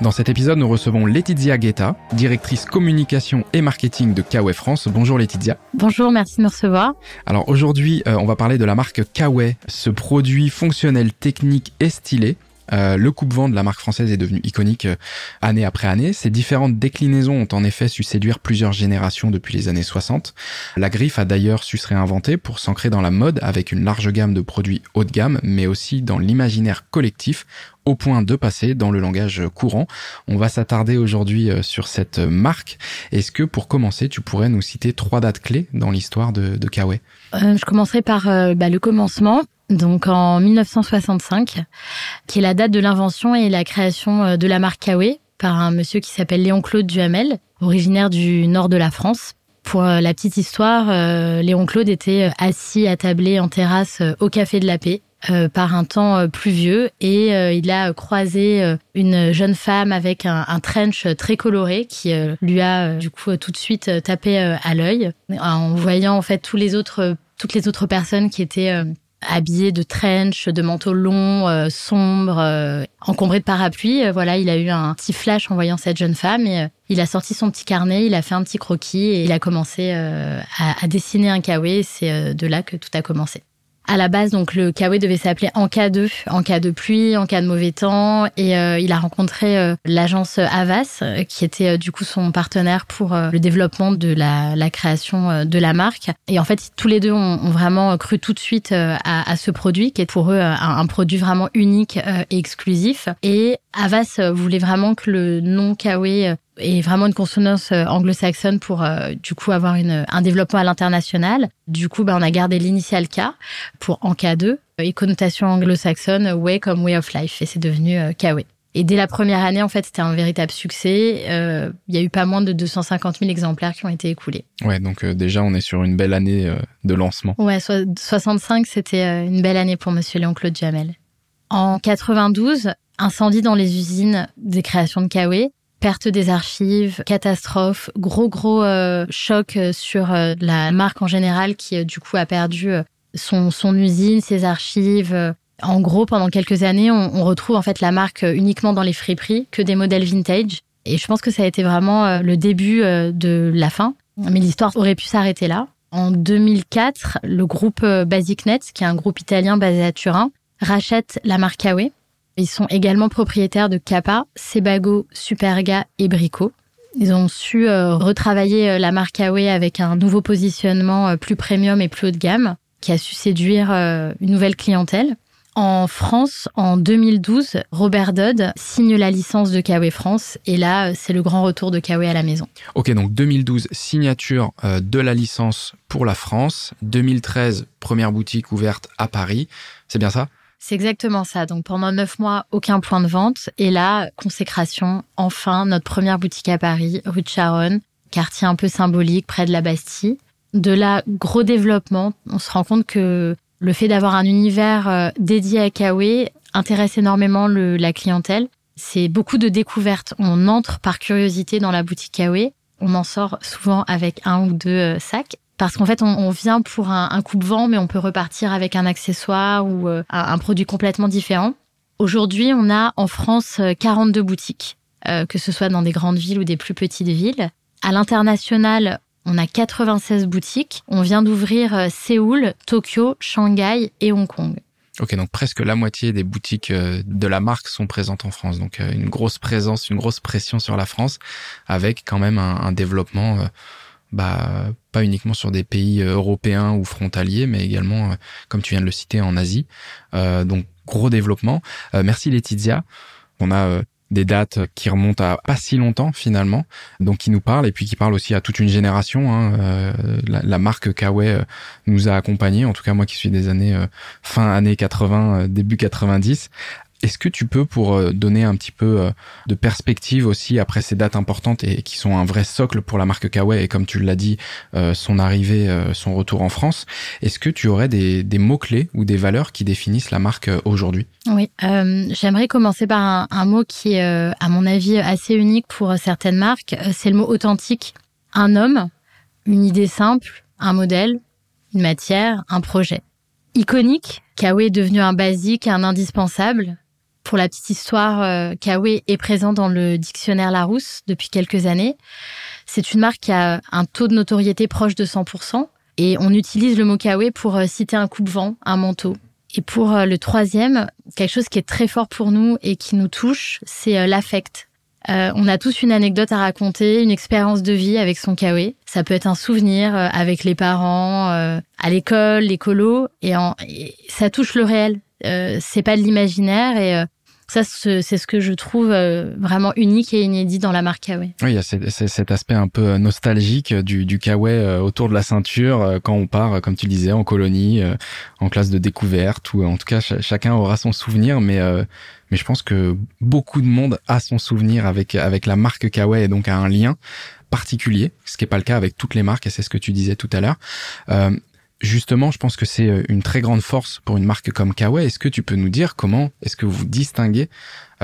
Dans cet épisode, nous recevons Laetitia Guetta, directrice communication et marketing de Kawe France. Bonjour Laetitia. Bonjour, merci de me recevoir. Alors aujourd'hui, euh, on va parler de la marque Kawe, ce produit fonctionnel, technique et stylé euh, le coupe-vent de la marque française est devenu iconique euh, année après année. Ces différentes déclinaisons ont en effet su séduire plusieurs générations depuis les années 60. La griffe a d'ailleurs su se réinventer pour s'ancrer dans la mode avec une large gamme de produits haut de gamme, mais aussi dans l'imaginaire collectif au point de passer dans le langage courant. On va s'attarder aujourd'hui euh, sur cette marque. Est-ce que pour commencer, tu pourrais nous citer trois dates clés dans l'histoire de, de Je commencerai par bah, le commencement donc en 1965, qui est la date de l'invention et la création euh, de la marque Kawe par un monsieur qui s'appelle Léon Claude Duhamel, originaire du nord de la France. Pour euh, la petite histoire, euh, Léon Claude était assis à tabler en terrasse au Café de la Paix par un temps pluvieux et il a croisé une jeune femme avec un, un trench très coloré qui lui a du coup tout de suite tapé à l'œil en voyant en fait tous les autres toutes les autres personnes qui étaient habillé de trench, de manteaux longs, euh, sombres, euh, encombré de parapluies. Euh, voilà, il a eu un petit flash en voyant cette jeune femme et il a sorti son petit carnet, il a fait un petit croquis et il a commencé à, à, dessiner un kawaii. C'est de là que tout a commencé. À la base, donc le Kawe devait s'appeler En cas de, en cas de pluie, en cas de mauvais temps, et euh, il a rencontré euh, l'agence Avas, euh, qui était du coup son partenaire pour le développement de la, création de la marque. Et en fait, tous les deux ont, vraiment cru tout de suite à, ce produit, qui est pour eux un, un produit vraiment unique et exclusif. Et Avas voulait vraiment que le nom Kawe et vraiment une consonance euh, anglo-saxonne pour euh, du coup avoir une, un développement à l'international. Du coup, bah, on a gardé l'initial K pour en K2 et connotation anglo-saxonne way comme way of life et c'est devenu euh, Kawe. Et dès la première année, en fait, c'était un véritable succès. Euh, il y a eu pas moins de 250 000 exemplaires qui ont été écoulés. Ouais, donc déjà, on est sur une belle année de lancement. Ouais, 65, c'était une belle année pour Monsieur Léon-Claude Jamel. En 92, incendie dans les usines des créations de Kawe perte des archives, catastrophe, gros gros euh, choc euh, sur euh, la marque en général qui du coup a perdu son, son usine, ses archives. En gros, pendant quelques années, on, on, retrouve en fait la marque uniquement dans les friperies, que des modèles vintage. Et je pense que ça a été vraiment le début de la fin. Mais l'histoire aurait pu s'arrêter là. En 2004, le groupe BasicNet, qui est un groupe italien basé à Turin, rachète la marque Kawe ils sont également propriétaires de Kappa, Sebago, Superga et Brico. Ils ont su euh, retravailler euh, la marque Awe avec un nouveau positionnement euh, plus premium et plus haut de gamme, qui a su séduire une nouvelle clientèle. En France, en 2012, Robert Dodd signe la licence de Kawe France et là, c'est le grand retour de Kawe à la maison. Ok, donc 2012, signature de la licence pour la France. 2013, première boutique ouverte à Paris. C'est bien ça? C'est exactement ça. Donc pendant neuf mois, aucun point de vente. Et là, consécration, enfin, notre première boutique à Paris, rue de Charonne, quartier un peu symbolique près de la Bastille. De là, gros développement. On se rend compte que le fait d'avoir un univers euh, dédié à Kawe intéresse énormément le, la clientèle. C'est beaucoup de découvertes. On entre par curiosité dans la boutique Kawe. On en sort souvent avec un ou deux euh, sacs parce qu'en fait, on, vient pour un, coupe-vent, mais on peut repartir avec un accessoire ou euh, un, produit complètement différent. Aujourd'hui, on a en France 42 euh, boutiques, euh, que ce soit dans des grandes villes ou des plus petites villes. À l'international, on a 96 boutiques. On vient d'ouvrir Séoul, Tokyo, Shanghai et Hong Kong. Ok, donc presque la moitié des boutiques de la marque sont présentes en France. Donc une grosse présence, une grosse pression sur la France, avec quand même un, un développement bah, pas uniquement sur des pays euh, européens ou frontaliers, mais également, euh, comme tu viens de le citer, en Asie. Euh, donc, gros développement. merci Laetitia. On a des dates qui remontent à pas si longtemps finalement, donc qui nous parlent et puis qui parlent aussi à toute une génération. Hein. la, marque Kawaii nous a accompagnés, en tout cas moi qui suis des années fin années 80, début 90. Est-ce que tu peux, pour euh, donner un petit peu euh, de perspective aussi après ces dates importantes et qui sont un vrai socle pour la marque Kawaii et comme tu l'as dit, euh, son arrivée, son retour en France, est-ce que tu aurais des, mots-clés ou des valeurs qui définissent la marque aujourd'hui? Oui, j'aimerais commencer par un, un, mot qui est, à mon avis, assez unique pour certaines marques. C'est le mot authentique. Un homme, une idée simple, un modèle, une matière, un projet. Iconique, Kawaii est devenu un basique, un indispensable. Pour la petite histoire, euh, Kawaii est présent dans le dictionnaire Larousse depuis quelques années. C'est une marque qui a un taux de notoriété proche de 100%. Et on utilise le mot Kawaii pour euh, citer un coupe-vent, un manteau. Et pour euh, le troisième, quelque chose qui est très fort pour nous et qui nous touche, c'est l'affect. on a tous une anecdote à raconter, une expérience de vie avec son Kawaii. Ça peut être un souvenir avec les parents, à l'école, l'écolo, et, ça touche le réel. Euh, c'est pas de l'imaginaire et euh, ça, c'est ce que je trouve euh, vraiment unique et inédit dans la marque Kawaii. Oui, il y a cet aspect un peu nostalgique du, du Kawaii autour de la ceinture quand on part, comme tu disais, en colonie, en classe de découverte, ou en tout cas, chacun aura son souvenir, mais je pense que beaucoup de monde a son souvenir avec avec la marque Kawaii et donc a un lien particulier, ce qui n'est pas le cas avec toutes les marques, et c'est ce que tu disais tout à l'heure. Euh, Justement, je pense que c'est euh, une très grande force pour une marque comme Kawaii. Est-ce que tu peux nous dire comment est-ce que vous distinguez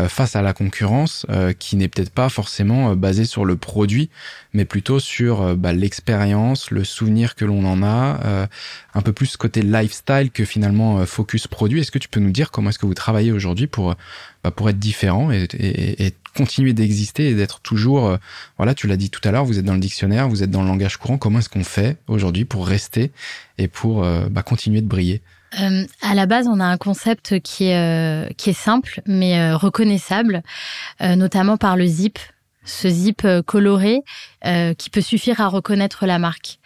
face à la concurrence euh, qui n'est peut-être pas forcément basée sur le produit, mais plutôt sur bah, l'expérience, le souvenir que l'on en a, un peu plus côté lifestyle que finalement focus produit. Est-ce que tu peux nous dire comment est-ce que vous travaillez aujourd'hui pour bah, pour être différent et, et, et continuer d'exister et d'être toujours, euh, voilà, tu l'as dit tout à l'heure, vous êtes dans le dictionnaire, vous êtes dans le langage courant. Comment est-ce qu'on fait aujourd'hui pour rester et pour euh, bah, continuer de briller? Euh, à la base, on a un concept qui est qui est simple mais reconnaissable, notamment par le zip, ce zip coloré qui peut suffire à reconnaître la marque.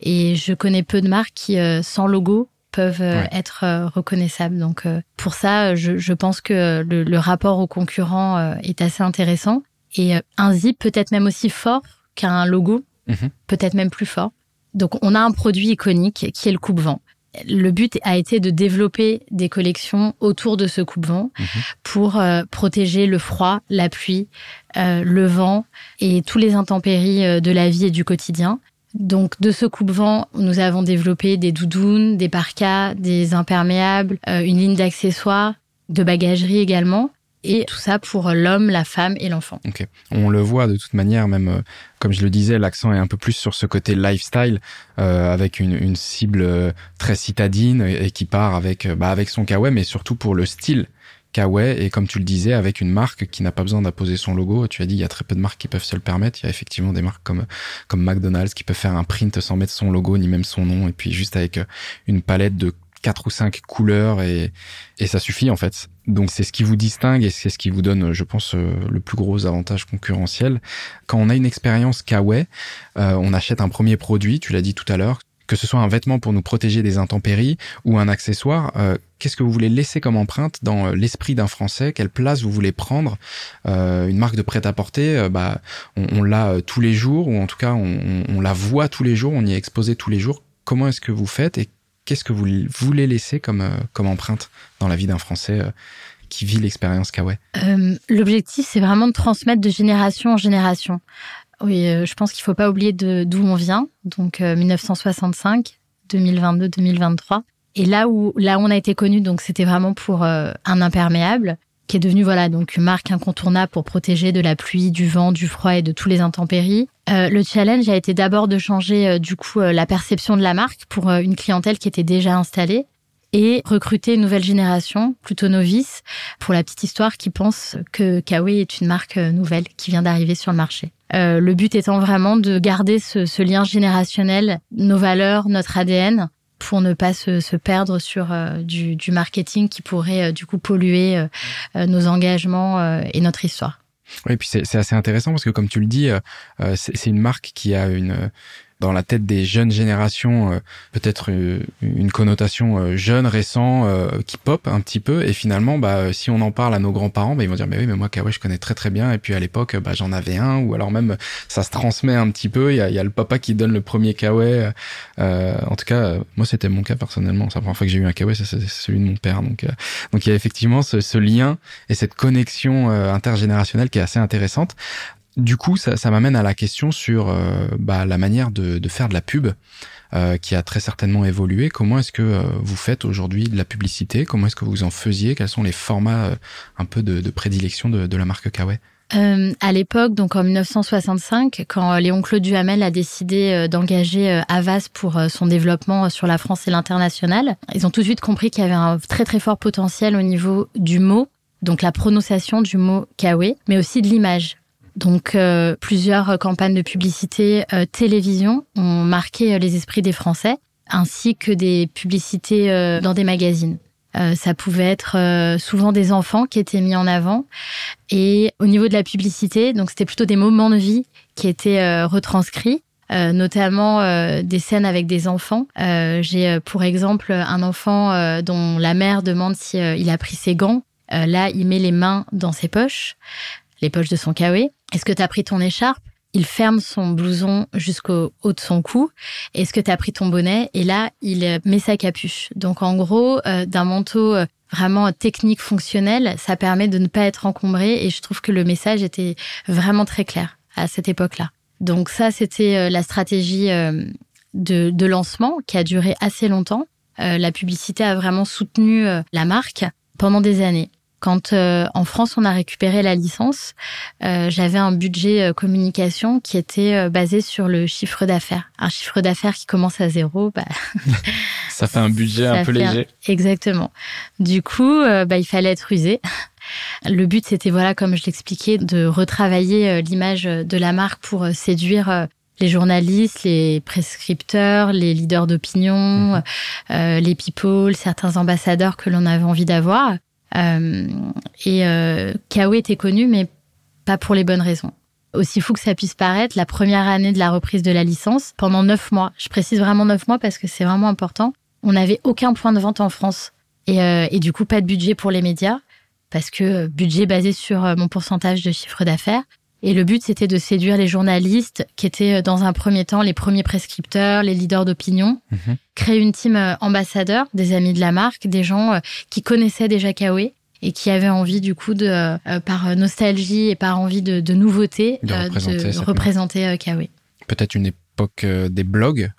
Et je connais peu de marques qui, sans logo, peuvent euh, être euh, reconnaissables. Donc euh, pour ça, je, je pense que le, le, rapport au concurrent est assez intéressant. Et un zip peut-être même aussi fort qu'un logo, mhm. peut-être même plus fort. Donc on a un produit iconique qui est le coupe-vent. Le but a été de développer des collections autour de ce coupe-vent mhm. pour protéger le froid, la pluie, le vent et tous les intempéries de la vie et du quotidien. Donc de ce coupe-vent, nous avons développé des doudounes, des parkas, des imperméables, euh, une ligne d'accessoires, de bagagerie également. Et tout ça pour l'homme, la femme et l'enfant. Ok. On le voit de toute manière, même euh, comme je le disais, l'accent est un peu plus sur ce côté lifestyle, euh, avec une, cible très citadine et, qui part avec, bah, avec son kawaii, mais surtout pour le style Kawaii et comme tu le disais avec une marque qui n'a pas besoin d'apposer son logo. Tu as dit il y a très peu de marques qui peuvent se le permettre. Il y a effectivement des marques comme comme McDonald's qui peuvent faire un print sans mettre son logo ni même son nom et puis juste avec euh, une palette de quatre ou cinq couleurs et, et ça suffit en fait. Donc c'est ce qui vous distingue et c'est ce qui vous donne, je pense, euh, le plus gros avantage concurrentiel. Quand on a une expérience Kawaii, euh, on achète un premier produit, tu l'as dit tout à l'heure, que ce soit un vêtement pour nous protéger des intempéries ou un accessoire, euh, qu'est-ce que vous voulez laisser comme empreinte dans euh, l'esprit d'un Français? Quelle place vous voulez prendre? Une marque de prêt-à-porter, bah, on, l'a tous les jours, ou en tout cas on, la voit tous les jours, on y est exposé tous les jours. Comment est-ce que vous faites qu'est-ce que vous voulez laisser comme, comme empreinte dans la vie d'un Français qui vit l'expérience Kawaii L'objectif, c'est vraiment de transmettre de génération en génération. Oui, euh, je pense qu'il ne faut pas oublier d'où on vient, donc 1965, 2022, 2023. Et là où là on a été connu, donc c'était vraiment pour euh, un imperméable qui est devenu voilà donc une marque incontournable pour protéger de la pluie, du vent, du froid et de tous les intempéries. Euh, le challenge a été d'abord de changer du coup la perception de la marque pour une clientèle qui était déjà installée et recruter une nouvelle génération, plutôt novice, pour la petite histoire, qui pense que Kawaii est une marque nouvelle qui vient d'arriver sur le marché. Euh, le but étant vraiment de garder ce, lien générationnel, nos valeurs, notre ADN, pour ne pas se, perdre sur euh, du, marketing qui pourrait euh, du coup polluer nos engagements et notre histoire. Oui, et puis c'est assez intéressant parce que comme tu le dis, c'est une marque qui a une dans la tête des jeunes générations euh, peut-être euh, une connotation euh, jeune, récent, qui pop un petit peu. Et finalement, bah, si on en parle à nos grands-parents, bah, ils vont dire, mais oui, mais moi, Kawaii, je connais très très bien. Et puis à l'époque, bah, j'en avais un. Ou alors même, ça se transmet un petit peu. Il y a, y a le papa qui donne le premier Kawaii. en tout cas, moi, c'était mon cas personnellement. C'est la première fois que j'ai eu un Kawaii, c'est celui de mon père. Donc, donc il y a effectivement ce, ce lien et cette connexion intergénérationnelle qui est assez intéressante. Du coup, ça, ça m'amène à la question sur euh, bah, la manière de, de, faire de la pub, euh, qui a très certainement évolué. Comment est-ce que euh, vous faites aujourd'hui de la publicité? Comment est-ce que vous en faisiez? Quels sont les formats un peu de, de prédilection de, de, la marque Kawaii? Euh, à l'époque, donc en 1965, quand Léon Claude Duhamel a décidé d'engager Avas pour son développement sur la France et l'international, ils ont tout de suite compris qu'il y avait un très très fort potentiel au niveau du mot, donc la prononciation du mot Kawe, mais aussi de l'image. Donc euh, plusieurs campagnes de publicité euh, télévision ont marqué euh, les esprits des Français, ainsi que des publicités dans des magazines. ça pouvait être souvent des enfants qui étaient mis en avant. Et au niveau de la publicité, donc c'était plutôt des moments de vie qui étaient retranscrits. notamment des scènes avec des enfants. J'ai pour exemple un enfant dont la mère demande si il a pris ses gants. là, il met les mains dans ses poches les poches de son kawaii. Est-ce que tu as pris ton écharpe? Il ferme son blouson jusqu'au haut de son cou. Est-ce que tu as pris ton bonnet? Et là, il met sa capuche. Donc en gros, euh, d'un manteau euh, vraiment technique fonctionnel, ça permet de ne pas être encombré et je trouve que le message était vraiment très clair à cette époque-là. Donc ça, c'était euh, la stratégie de, lancement qui a duré assez longtemps. la publicité a vraiment soutenu la marque pendant des années. Quand euh, en France on a récupéré la licence, euh, j'avais un budget euh, communication qui était basé sur le chiffre d'affaires. Un chiffre d'affaires qui commence à zéro, bah, ça fait un budget un peu léger. Exactement. Du coup, bah, il fallait être rusé. Le but, c'était voilà, comme je l'expliquais, de retravailler l'image de la marque pour séduire les journalistes, les prescripteurs, les leaders d'opinion, mhm. les people, certains ambassadeurs que l'on avait envie d'avoir. Euh, et euh, était connu, mais pas pour les bonnes raisons. Aussi fou que ça puisse paraître, la première année de la reprise de la licence, pendant neuf mois, je précise vraiment neuf mois parce que c'est vraiment important, on n'avait aucun point de vente en France. Et, euh, et, du coup, pas de budget pour les médias, parce que budget basé sur mon pourcentage de chiffre d'affaires. Et le but, c'était de séduire les journalistes qui étaient euh, dans un premier temps les premiers prescripteurs, les leaders d'opinion, mhm. créer une team euh, ambassadeur, des amis de la marque, des gens euh, qui connaissaient déjà Kawe et qui avaient envie du coup de, par nostalgie et par envie de, de nouveauté, de représenter, représenter Kawe. Peut-être une époque des blogs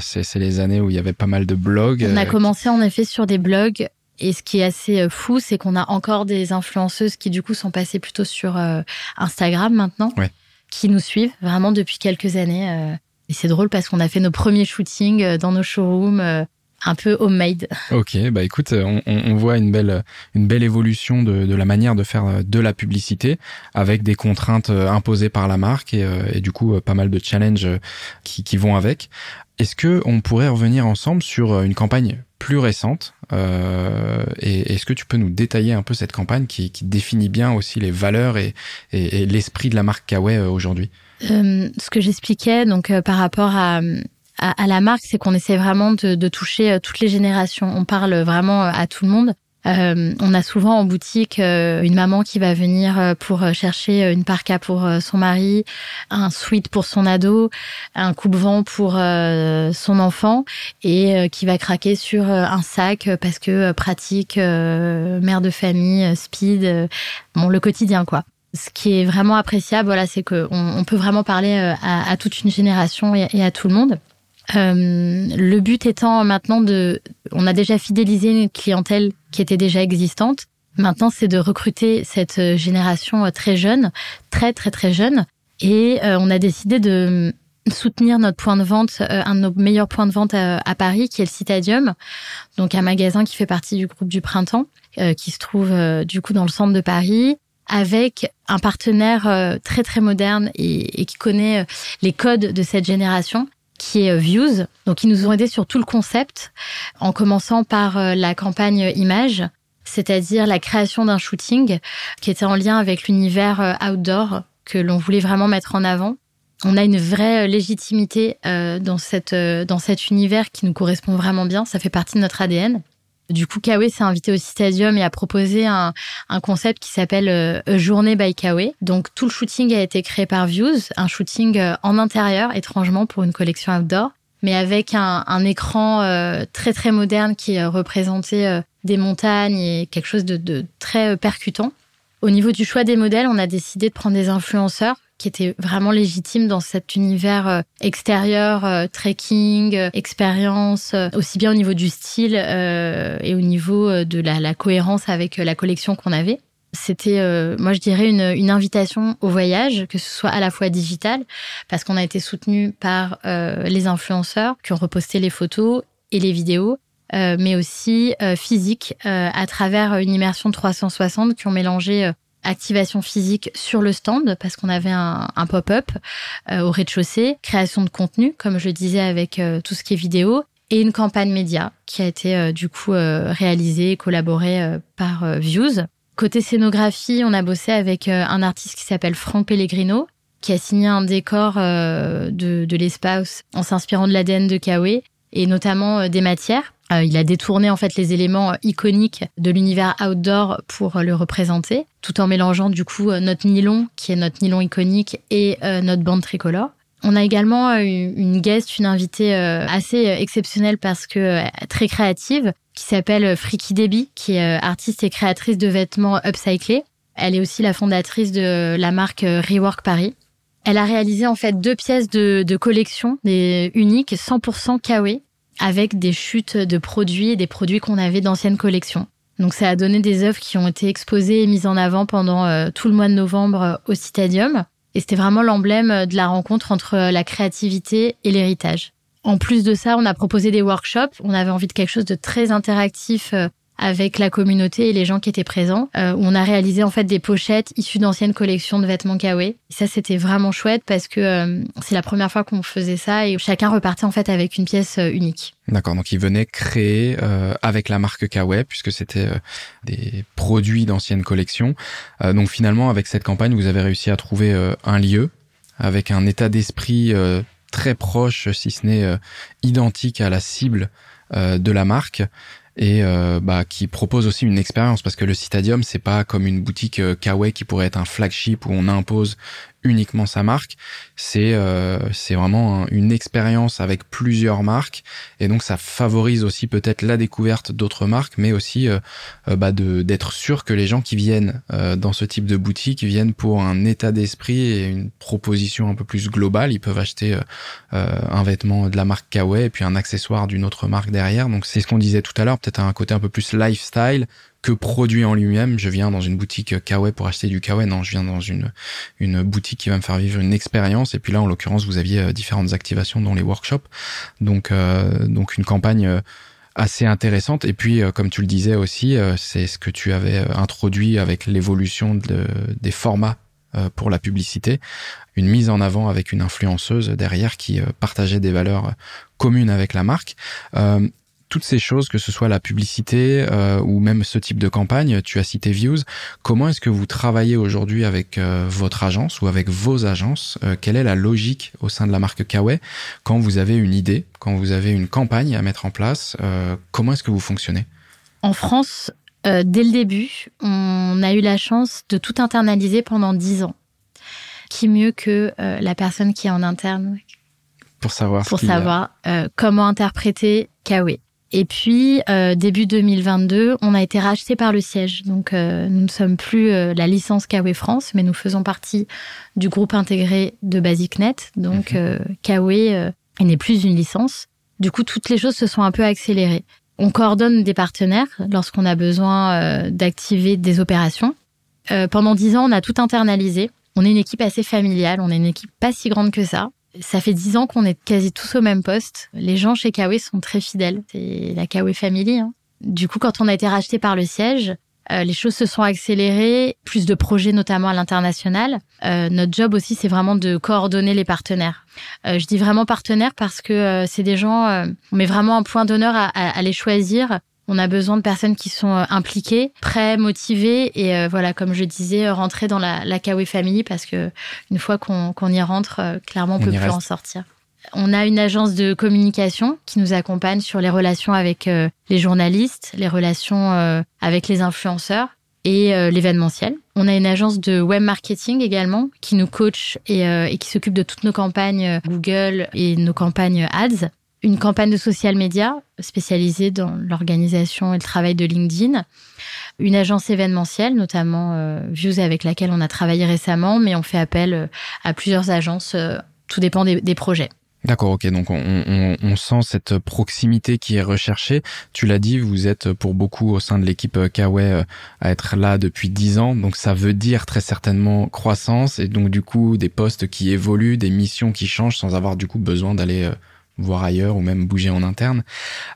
c'est les années où il y avait pas mal de blogs. On a commencé en effet sur des blogs et ce qui est assez euh, fou, c'est qu'on a encore des influenceuses qui du coup sont passées plutôt sur euh, Instagram maintenant, qui nous suivent vraiment depuis quelques années. Euh. et c'est drôle parce qu'on a fait nos premiers shootings dans nos showrooms un peu homemade. Ok, bah écoute, on, on, voit une belle, une belle évolution de, de, la manière de faire de la publicité avec des contraintes imposées par la marque et, et du coup pas mal de challenges qui, qui vont avec. Est-ce que on pourrait revenir ensemble sur une campagne plus récente. Euh, et est-ce que tu peux nous détailler un peu cette campagne qui, définit bien aussi les valeurs et, l'esprit de la marque Kawaii euh, aujourd'hui? Euh, Ce que j'expliquais donc par rapport à, la marque, c'est qu'on essaie vraiment de, toucher toutes les générations. On parle vraiment à tout le monde. Euh, on a souvent en boutique euh, une maman qui va venir euh, pour chercher une parka pour son mari, un sweat pour son ado, un coupe-vent pour son enfant et qui va craquer sur un sac parce que pratique, mère de famille, speed, bon le quotidien quoi. Ce qui est vraiment appréciable, voilà, c'est qu'on on peut vraiment parler à, toute une génération et à tout le monde. Euh, le but étant maintenant de, on a déjà fidélisé une clientèle qui était déjà existante. Maintenant, c'est de recruter cette génération très jeune, très très très jeune, et euh, on a décidé de soutenir notre point de vente, euh, un de nos meilleurs points de vente à, Paris, qui est le Citadium, donc un magasin qui fait partie du groupe du Printemps, qui se trouve du coup dans le centre de Paris, avec un partenaire très très moderne et, et qui connaît les codes de cette génération qui est euh, Views. Donc, ils nous ont aidés sur tout le concept, en commençant par euh, la campagne image, c'est-à-dire la création d'un shooting qui était en lien avec l'univers euh, outdoor que l'on voulait vraiment mettre en avant. on a une vraie légitimité dans, cette, dans cet univers qui nous correspond vraiment bien. Ça fait partie de notre ADN. Du coup, Kawe s'est invité au Stadium et a proposé un, concept qui s'appelle Journée by Kawe. Donc, tout le shooting a été créé par Views, un shooting en intérieur, étrangement, pour une collection outdoor mais avec un, écran euh, très très moderne qui représentait euh, des montagnes et quelque chose de, très euh, percutant. Au niveau du choix des modèles, on a décidé de prendre des influenceurs qui étaient vraiment légitimes dans cet univers extérieur, trekking, expérience, aussi bien au niveau du style et au niveau de la cohérence avec la collection qu'on avait. C'était, euh, moi je dirais, une, une, invitation au voyage, que ce soit à la fois digital, parce qu'on a été soutenu par euh, les influenceurs qui ont reposté les photos et les vidéos, euh, mais aussi physique, à travers une immersion 360 qui ont mélangé activation physique sur le stand, parce qu'on avait un, pop-up au rez-de-chaussée, création de contenu, comme je disais, avec tout ce qui est vidéo, et une campagne média qui a été du coup réalisée et collaborée par Views. Côté scénographie, on a bossé avec euh, un artiste qui s'appelle Franck Pellegrino, qui a signé un décor euh, de, de l'espace en s'inspirant de l'ADN de Kawe et notamment euh, des matières. Il a détourné en fait les éléments iconiques de l'univers outdoor pour le représenter, tout en mélangeant du coup notre nylon, qui est notre nylon iconique, et notre bande tricolore. On a également une guest, une invitée assez exceptionnelle parce que très créative, qui s'appelle Friki Debbie, qui est euh, artiste et créatrice de vêtements upcyclés. Elle est aussi la fondatrice de la marque euh, Rework Paris. Elle a réalisé en fait deux pièces de, collection, des uniques, 100% kawaii, avec des chutes de produits et des produits qu'on avait d'anciennes collections. Donc ça a donné des œuvres qui ont été exposées et mises en avant pendant euh, tout le mois de novembre au Citadium. Et c'était vraiment l'emblème de la rencontre entre la créativité et l'héritage. En plus de ça, on a proposé des workshops. On avait envie de quelque chose de très interactif euh, avec la communauté et les gens qui étaient présents. Euh, on a réalisé en fait des pochettes issues d'anciennes collections de vêtements Kawaii. ça, c'était vraiment chouette parce que euh, c'est la première fois qu'on faisait ça et chacun repartait en fait avec une pièce unique. D'accord, donc ils venaient créer avec la marque Kawaii puisque c'était des produits d'anciennes collections. donc finalement, avec cette campagne, vous avez réussi à trouver un lieu avec un état d'esprit très proche, si ce n'est euh, identique à la cible euh, de la marque et euh, bah, qui propose aussi une expérience parce que le Citadium c'est pas comme une boutique Kawaii qui pourrait être un flagship où on impose uniquement sa marque. C'est euh, c'est vraiment une expérience avec plusieurs marques et donc ça favorise aussi peut-être la découverte d'autres marques, mais aussi euh, euh, bah de d'être sûr que les gens qui viennent dans ce type de boutique viennent pour un état d'esprit et une proposition un peu plus globale. Ils peuvent acheter un vêtement de la marque Kawaii et puis un accessoire d'une autre marque derrière. Donc c'est ce qu'on disait tout à l'heure, peut-être un côté un peu plus lifestyle que produit en lui-même. Je viens dans une boutique Kawaii pour acheter du Kawaii. Non, je viens dans une, une boutique qui va me faire vivre une expérience. Et puis là, en l'occurrence, vous aviez euh, différentes activations dans les workshops. Donc, euh, donc une campagne euh, assez intéressante. Et puis, comme tu le disais aussi, c'est ce que tu avais introduit avec l'évolution de, des formats pour la publicité, une mise en avant avec une influenceuse derrière qui partageait des valeurs communes avec la marque toutes ces choses, que ce soit la publicité euh, ou même ce type de campagne, tu as cité Views, comment est-ce que vous travaillez aujourd'hui avec euh, votre agence ou avec vos agences euh, Quelle est la logique au sein de la marque Kawaii quand vous avez une idée, quand vous avez une campagne à mettre en place Comment est-ce que vous fonctionnez? En France, dès le début, on a eu la chance de tout internaliser pendant dix ans. Qui mieux que la personne qui est en interne pour savoir, pour savoir comment interpréter Kawaii. Et puis, euh, début 2022, on a été racheté par le siège. Donc, euh, nous ne sommes plus euh, la licence Kawe France, mais nous faisons partie du groupe intégré de BasicNet. Donc, mhm. Kawe n'est plus une licence. Du coup, toutes les choses se sont un peu accélérées. On coordonne des partenaires lorsqu'on a besoin d'activer des opérations. pendant dix ans, on a tout internalisé. On est une équipe assez familiale, on est une équipe pas si grande que ça. Ça fait dix ans qu'on est quasi tous au même poste. Les gens chez Kawe sont très fidèles. C'est la Kawe Family. Hein. Du coup, quand on a été racheté par le siège, euh, les choses se sont accélérées, plus de projets notamment à l'international. Euh, notre job aussi, c'est vraiment de coordonner les partenaires. Euh, je dis vraiment partenaires parce que c'est des gens, on met vraiment un point d'honneur à, à, les choisir On a besoin de personnes qui sont euh, impliquées, prêtes, motivées et euh, voilà, comme je disais, rentrer dans la, la Kawe Family parce que une fois qu'on y rentre, euh, clairement, on, peut plus en sortir. On a une agence de communication qui nous accompagne sur les relations avec les journalistes, les relations avec les influenceurs et l'événementiel. On a une agence de web marketing également qui nous coach et, et qui s'occupe de toutes nos campagnes Google et nos campagnes ads une campagne de social media spécialisée dans l'organisation et le travail de LinkedIn, une agence événementielle, notamment euh, Views avec laquelle on a travaillé récemment, mais on fait appel euh, à plusieurs agences, euh, tout dépend des, projets. D'accord, ok. Donc on, sent cette proximité qui est recherchée. Tu l'as dit, vous êtes pour beaucoup au sein de l'équipe Kawaii à être là depuis dix ans. Donc ça veut dire très certainement croissance et donc du coup des postes qui évoluent, des missions qui changent sans avoir du coup besoin d'aller voir ailleurs ou même bouger en interne.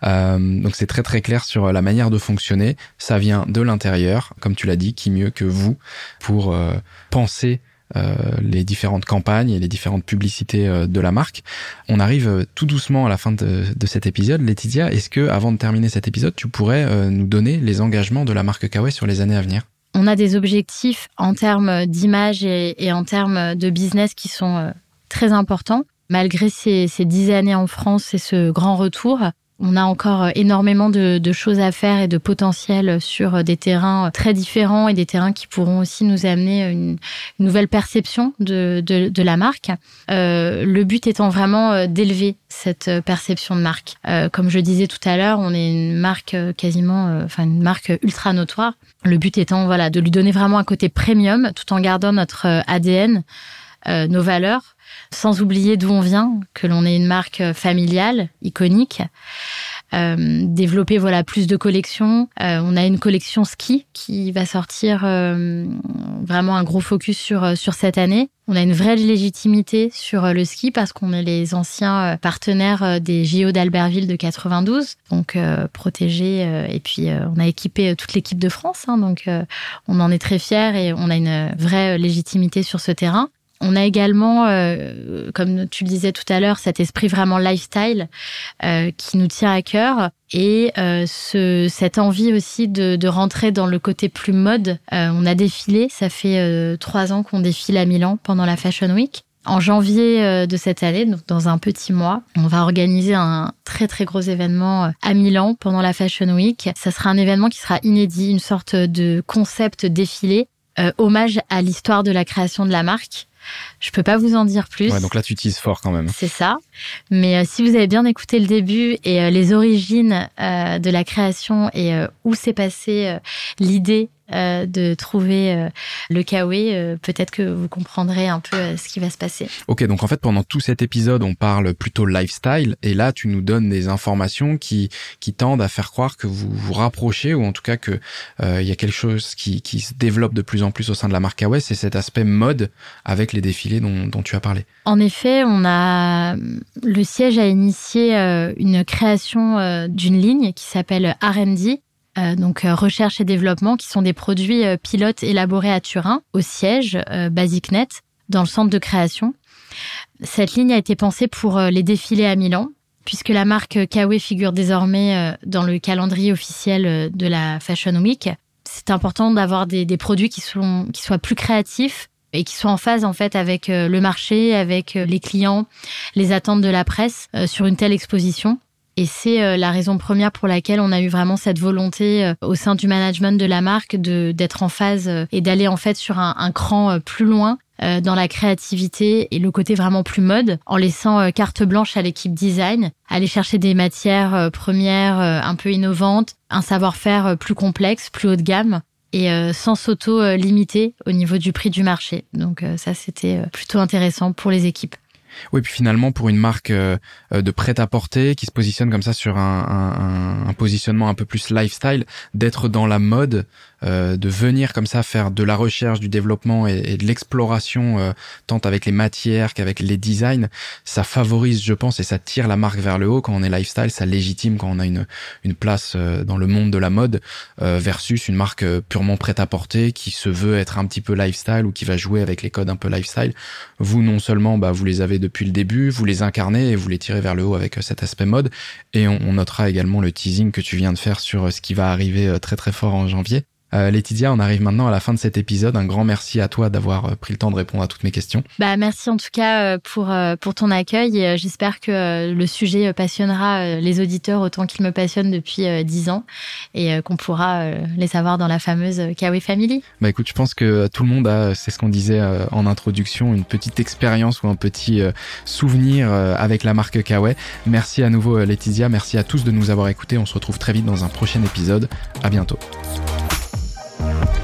Euh, donc c'est très très clair sur la manière de fonctionner. Ça vient de l'intérieur, comme tu l'as dit, qui mieux que vous pour euh, penser euh, les différentes campagnes et les différentes publicités euh, de la marque. On arrive euh, tout doucement à la fin de, cet épisode. Laetitia, est-ce que avant de terminer cet épisode, tu pourrais nous donner les engagements de la marque Kawaii sur les années à venir? On a des objectifs en termes d'image et en termes de business qui sont très importants. Malgré ces, dix années en France et ce grand retour, on a encore énormément de, choses à faire et de potentiel sur des terrains très différents et des terrains qui pourront aussi nous amener une, nouvelle perception de, la marque. Euh, le but étant vraiment euh, d'élever cette perception de marque. Euh, comme je disais tout à l'heure, on est une marque quasiment, enfin une marque ultra notoire. Le but étant voilà de lui donner vraiment un côté premium tout en gardant notre ADN, nos valeurs sans oublier d'où on vient, que l'on est une marque familiale, iconique. Euh, développer voilà plus de collections. Euh, on a une collection ski qui va sortir euh, vraiment un gros focus sur sur cette année. On a une vraie légitimité sur le ski parce qu'on est les anciens partenaires des JO d'Albertville de 92, donc protégés. et puis on a équipé toute l'équipe de France, hein, donc on en est très fiers et on a une vraie légitimité sur ce terrain. On a également, euh, comme tu le disais tout à l'heure, cet esprit vraiment lifestyle euh, qui nous tient à cœur et euh, ce, cette envie aussi de, de, rentrer dans le côté plus mode. on a défilé, ça fait trois ans qu'on défile à Milan pendant la Fashion Week. En janvier de cette année, donc dans un petit mois, on va organiser un très très gros événement à Milan pendant la Fashion Week. Ça sera un événement qui sera inédit, une sorte de concept défilé, hommage à l'histoire de la création de la marque. Je peux pas vous en dire plus. Ouais, donc là, tu utilises fort quand même. C'est ça. Mais euh, si vous avez bien écouté le début et euh, les origines euh, de la création et où s'est passée l'idée euh, de trouver euh, le kawaii, euh, peut-être que vous comprendrez un peu ce qui va se passer. Ok, donc en fait pendant tout cet épisode, on parle plutôt lifestyle, et là tu nous donnes des informations qui qui tendent à faire croire que vous vous rapprochez, ou en tout cas que il y a quelque chose qui qui se développe de plus en plus au sein de la marque Kawaii, c'est cet aspect mode avec les défilés dont, dont tu as parlé. En effet, on a le siège a initié une création d'une ligne qui s'appelle R&D donc euh, recherche et développement, qui sont des produits euh, pilotes élaborés à Turin, au siège BasicNet, dans le centre de création. Cette ligne a été pensée pour les défilés à Milan, puisque la marque Kawe figure désormais dans le calendrier officiel de la Fashion Week. C'est important d'avoir des, produits qui, qui soient plus créatifs et qui soient en phase en fait avec le marché, avec les clients, les attentes de la presse sur une telle exposition. Et c'est euh, la raison première pour laquelle on a eu vraiment cette volonté euh, au sein du management de la marque de d'être en phase euh, et d'aller en fait sur un, un cran plus loin dans la créativité et le côté vraiment plus mode, en laissant carte blanche à l'équipe design, aller chercher des matières premières un peu innovantes, un savoir-faire plus complexe, plus haut de gamme, et sans s'auto-limiter au niveau du prix du marché. Donc ça, c'était plutôt intéressant pour les équipes. Oui, puis finalement, pour une marque euh, euh, de prêt-à-porter qui se positionne comme ça sur un, un, un, positionnement un peu plus lifestyle, d'être dans la mode, euh, de venir comme ça faire de la recherche, du développement et, de l'exploration, euh, tant avec les matières qu'avec les designs, ça favorise, je pense, et ça tire la marque vers le haut quand on est lifestyle, ça légitime quand on a une, une place euh, dans le monde de la mode versus une marque purement prête à porter qui se veut être un petit peu lifestyle ou qui va jouer avec les codes un peu lifestyle. Vous, non seulement, bah, vous les avez depuis le début, vous les incarnez et vous les tirez vers le haut avec cet aspect mode. Et on, on notera également le teasing que tu viens de faire sur ce qui va arriver très très fort en janvier. Euh, Laetitia, on arrive maintenant à la fin de cet épisode. Un grand merci à toi d'avoir euh, pris le temps de répondre à toutes mes questions. Bah, merci en tout cas euh, pour, pour ton accueil. J'espère que le sujet passionnera les auditeurs autant qu'il me passionne depuis dix ans et qu'on pourra les savoir dans la fameuse Kawe Family. Bah écoute, je pense que tout le monde a, c'est ce qu'on disait en introduction, une petite expérience ou un petit souvenir avec la marque Kawe. Merci à nouveau Laetitia, merci à tous de nous avoir écoutés. On se retrouve très vite dans un prochain épisode. À bientôt. Bye.